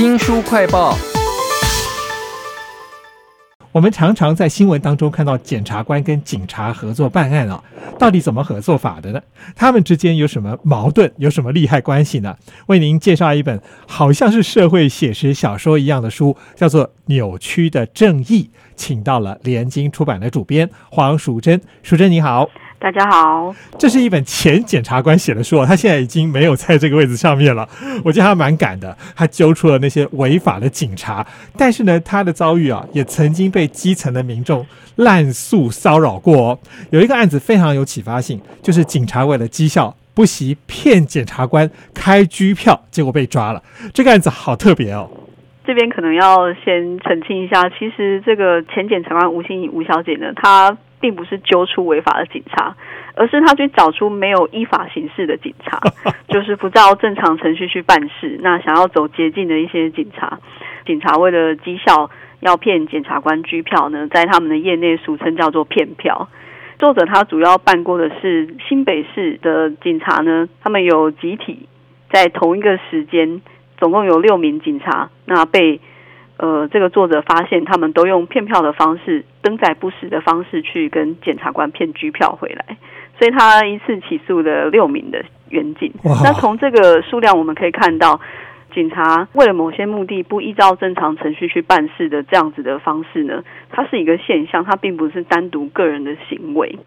新书快报。我们常常在新闻当中看到检察官跟警察合作办案啊，到底怎么合作法的呢？他们之间有什么矛盾，有什么利害关系呢？为您介绍一本好像是社会写实小说一样的书，叫做《扭曲的正义》，请到了联经出版的主编黄淑珍。淑珍你好。大家好，这是一本前检察官写的书，他现在已经没有在这个位置上面了。我觉得他蛮敢的，他揪出了那些违法的警察，但是呢，他的遭遇啊，也曾经被基层的民众滥诉骚扰过。有一个案子非常有启发性，就是警察为了绩效不惜骗检察官开拘票，结果被抓了。这个案子好特别哦。这边可能要先澄清一下，其实这个前检察官吴欣怡吴小姐呢，她。并不是揪出违法的警察，而是他去找出没有依法行事的警察，就是不照正常程序去办事。那想要走捷径的一些警察，警察为了绩效要骗检察官拘票呢，在他们的业内俗称叫做骗票。作者他主要办过的是新北市的警察呢，他们有集体在同一个时间，总共有六名警察，那被。呃，这个作者发现他们都用骗票的方式、登载不实的方式去跟检察官骗拘票回来，所以他一次起诉了六名的员警。那从这个数量我们可以看到，警察为了某些目的不依照正常程序去办事的这样子的方式呢，它是一个现象，它并不是单独个人的行为。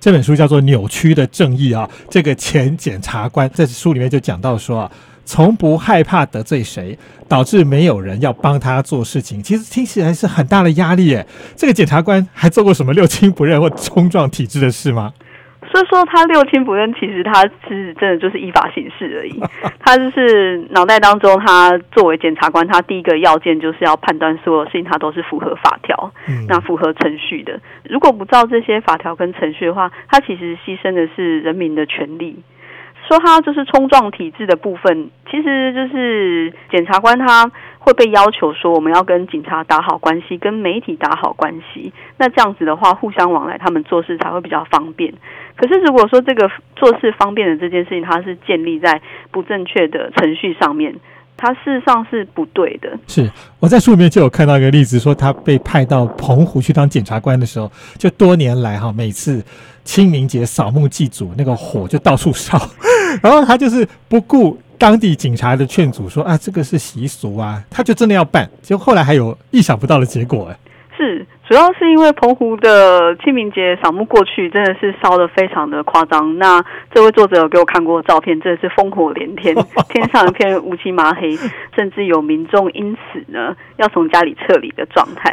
这本书叫做《扭曲的正义》啊，这个前检察官在书里面就讲到说啊。从不害怕得罪谁，导致没有人要帮他做事情。其实听起来是很大的压力。诶，这个检察官还做过什么六亲不认或冲撞体制的事吗？所以说他六亲不认，其实他是真的就是依法行事而已。他就是脑袋当中，他作为检察官，他第一个要件就是要判断所有事情他都是符合法条，那符合程序的。如果不照这些法条跟程序的话，他其实牺牲的是人民的权利。说他就是冲撞体制的部分，其实就是检察官他会被要求说，我们要跟警察打好关系，跟媒体打好关系。那这样子的话，互相往来，他们做事才会比较方便。可是如果说这个做事方便的这件事情，它是建立在不正确的程序上面。他事实上是不对的。是我在书里面就有看到一个例子，说他被派到澎湖去当检察官的时候，就多年来哈，每次清明节扫墓祭祖，那个火就到处烧，然后他就是不顾当地警察的劝阻，说啊，这个是习俗啊，他就真的要办，结果后来还有意想不到的结果，哎，是。主要是因为澎湖的清明节扫墓过去，真的是烧的非常的夸张。那这位作者有给我看过照片，真的是烽火连天，天上一片乌漆麻黑，甚至有民众因此呢要从家里撤离的状态。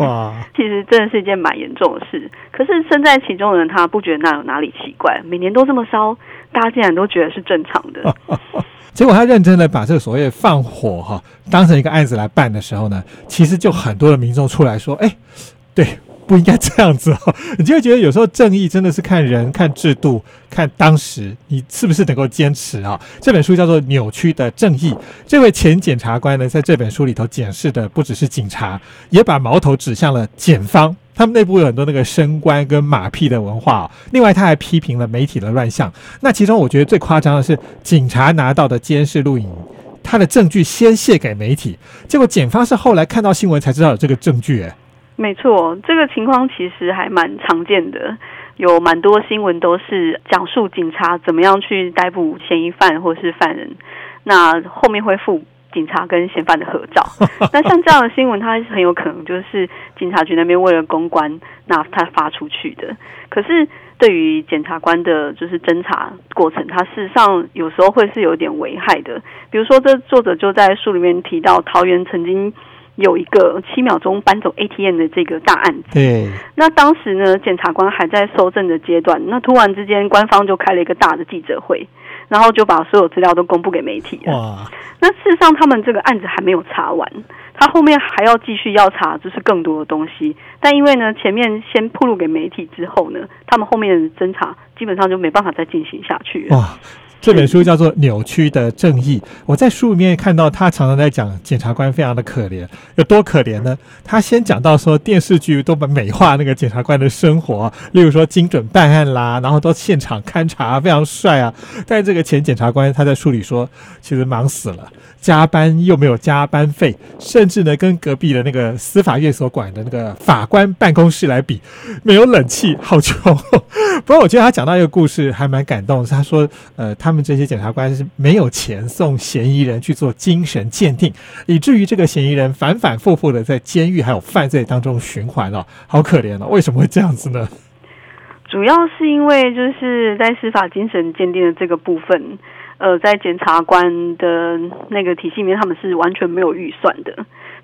其实真的是一件蛮严重的事。可是身在其中的人，他不觉得那有哪里奇怪，每年都这么烧，大家竟然都觉得是正常的。结果他认真的把这个所谓放火哈当成一个案子来办的时候呢，其实就很多的民众出来说，哎，对。不应该这样子哦，你就会觉得有时候正义真的是看人、看制度、看当时你是不是能够坚持啊。这本书叫做《扭曲的正义》，这位前检察官呢，在这本书里头检视的不只是警察，也把矛头指向了检方，他们内部有很多那个升官跟马屁的文化。另外，他还批评了媒体的乱象。那其中我觉得最夸张的是，警察拿到的监视录影，他的证据先泄给媒体，结果检方是后来看到新闻才知道有这个证据，哎。没错，这个情况其实还蛮常见的，有蛮多新闻都是讲述警察怎么样去逮捕嫌疑犯或是犯人，那后面会附警察跟嫌犯的合照。那像这样的新闻，它很有可能就是警察局那边为了公关，那他发出去的。可是对于检察官的，就是侦查过程，它事实上有时候会是有点危害的。比如说，这作者就在书里面提到，桃园曾经。有一个七秒钟搬走 ATM 的这个大案子，对。那当时呢，检察官还在搜证的阶段，那突然之间，官方就开了一个大的记者会，然后就把所有资料都公布给媒体了。哇！那事实上，他们这个案子还没有查完，他后面还要继续要查，就是更多的东西。但因为呢，前面先铺露给媒体之后呢，他们后面的侦查基本上就没办法再进行下去了。哇！这本书叫做《扭曲的正义》。我在书里面看到他常常在讲检察官非常的可怜，有多可怜呢？他先讲到说电视剧都把美化那个检察官的生活，例如说精准办案啦，然后都现场勘查，非常帅啊。但这个前检察官他在书里说，其实忙死了，加班又没有加班费，甚至呢跟隔壁的那个司法院所管的那个法官办公室来比，没有冷气，好穷。不过我觉得他讲到一个故事还蛮感动，他说，呃，他他们这些检察官是没有钱送嫌疑人去做精神鉴定，以至于这个嫌疑人反反复复的在监狱还有犯罪当中循环了，好可怜哦！为什么会这样子呢？主要是因为就是在司法精神鉴定的这个部分，呃，在检察官的那个体系里面，他们是完全没有预算的，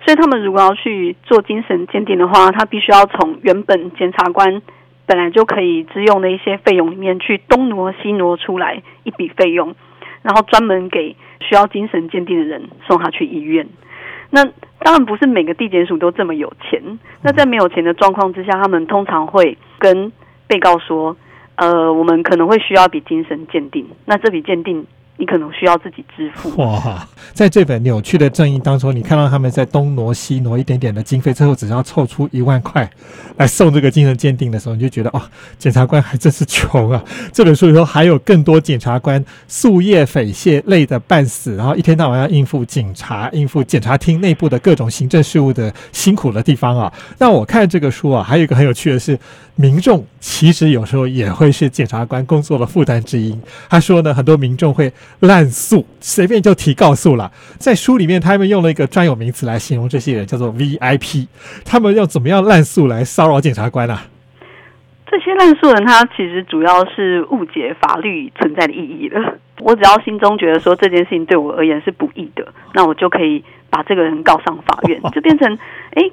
所以他们如果要去做精神鉴定的话，他必须要从原本检察官。本来就可以支用的一些费用里面去东挪西挪出来一笔费用，然后专门给需要精神鉴定的人送他去医院。那当然不是每个地检署都这么有钱。那在没有钱的状况之下，他们通常会跟被告说：“呃，我们可能会需要一笔精神鉴定。那这笔鉴定。”你可能需要自己支付哇！在这本扭曲的正义当中，你看到他们在东挪西挪一点点的经费，最后只要凑出一万块来送这个精神鉴定的时候，你就觉得哦，检察官还真是穷啊！这本书里头还有更多检察官夙夜匪懈、累得半死，然后一天到晚要应付警察、应付检察厅内部的各种行政事务的辛苦的地方啊。那我看这个书啊，还有一个很有趣的是，民众其实有时候也会是检察官工作的负担之一。他说呢，很多民众会。滥诉，随便就提告诉了。在书里面，他们用了一个专有名词来形容这些人，叫做 VIP。他们要怎么样滥诉来骚扰检察官啊？这些滥诉人，他其实主要是误解法律存在的意义了。我只要心中觉得说这件事情对我而言是不义的，那我就可以把这个人告上法院，就变成哎。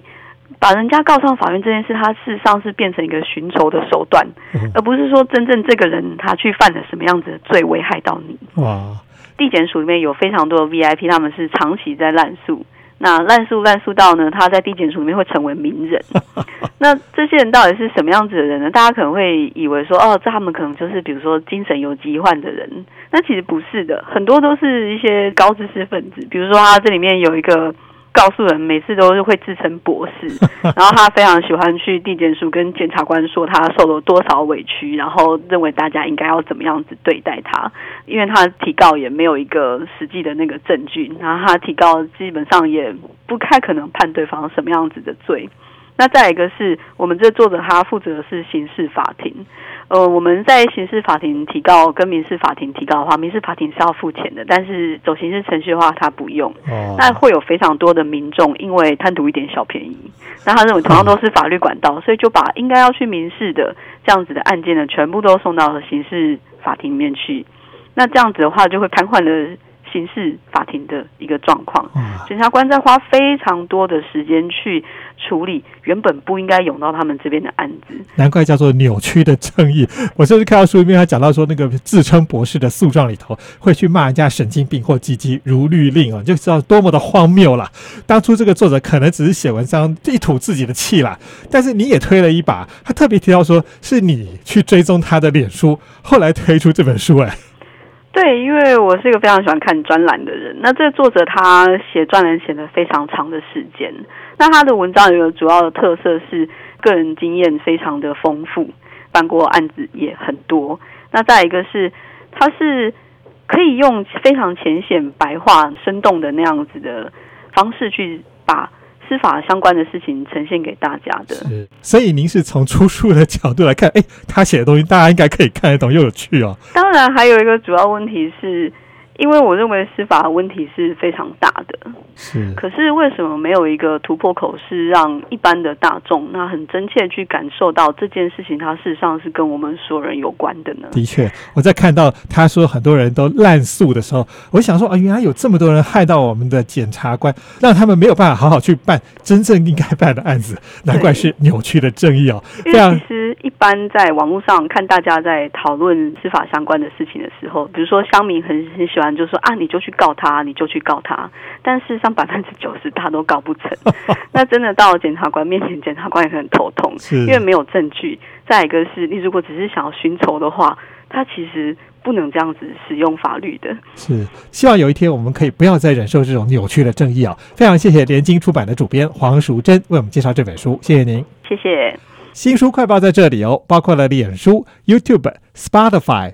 把人家告上法院这件事，他事实上是变成一个寻仇的手段，而不是说真正这个人他去犯了什么样子的罪，危害到你。哇！地检署里面有非常多的 VIP，他们是长期在滥诉。那滥诉滥诉到呢，他在地检署里面会成为名人。那这些人到底是什么样子的人呢？大家可能会以为说，哦，这他们可能就是比如说精神有疾患的人。那其实不是的，很多都是一些高知识分子。比如说，他这里面有一个。告诉人每次都是会自称博士，然后他非常喜欢去地检署跟检察官说他受了多少委屈，然后认为大家应该要怎么样子对待他，因为他提告也没有一个实际的那个证据，然后他提告基本上也不太可能判对方什么样子的罪。那再一个是我们这作者他负责的是刑事法庭，呃，我们在刑事法庭提告跟民事法庭提告的话，民事法庭是要付钱的，但是走刑事程序的话，他不用。哦。那会有非常多的民众因为贪图一点小便宜，那他认为同样都是法律管道，所以就把应该要去民事的这样子的案件呢，全部都送到了刑事法庭里面去。那这样子的话，就会瘫痪了。刑事法庭的一个状况，检察官在花非常多的时间去处理原本不应该涌到他们这边的案子，难怪叫做扭曲的正义。我就是看到书里面他讲到说，那个自称博士的诉状里头会去骂人家神经病或鸡鸡如律令啊，就知道多么的荒谬了。当初这个作者可能只是写文章一吐自己的气啦，但是你也推了一把，他特别提到说是你去追踪他的脸书，后来推出这本书，哎。对，因为我是一个非常喜欢看专栏的人。那这个作者他写专栏写了非常长的时间。那他的文章有一个主要的特色是个人经验非常的丰富，办过案子也很多。那再一个是，他是可以用非常浅显、白话、生动的那样子的方式去把。司法相关的事情呈现给大家的，是，所以您是从出书的角度来看，哎，他写的东西大家应该可以看得懂又有趣哦。当然，还有一个主要问题是。因为我认为司法问题是非常大的，是。可是为什么没有一个突破口，是让一般的大众那很真切去感受到这件事情，它事实上是跟我们所有人有关的呢？的确，我在看到他说很多人都滥诉的时候，我想说啊，原来有这么多人害到我们的检察官，让他们没有办法好好去办真正应该办的案子，难怪是扭曲的正义哦。因为其实一般在网络上看大家在讨论司法相关的事情的时候，比如说乡民很很喜欢。就说啊，你就去告他，你就去告他。但事实上，百分之九十他都告不成。那真的到了检察官面前，检察官也很头痛，因为没有证据。再一个是，你如果只是想要寻仇的话，他其实不能这样子使用法律的。是，希望有一天我们可以不要再忍受这种扭曲的正义啊！非常谢谢联经出版的主编黄淑珍为我们介绍这本书，谢谢您。谢谢。新书快报在这里哦，包括了脸书、YouTube、Spotify、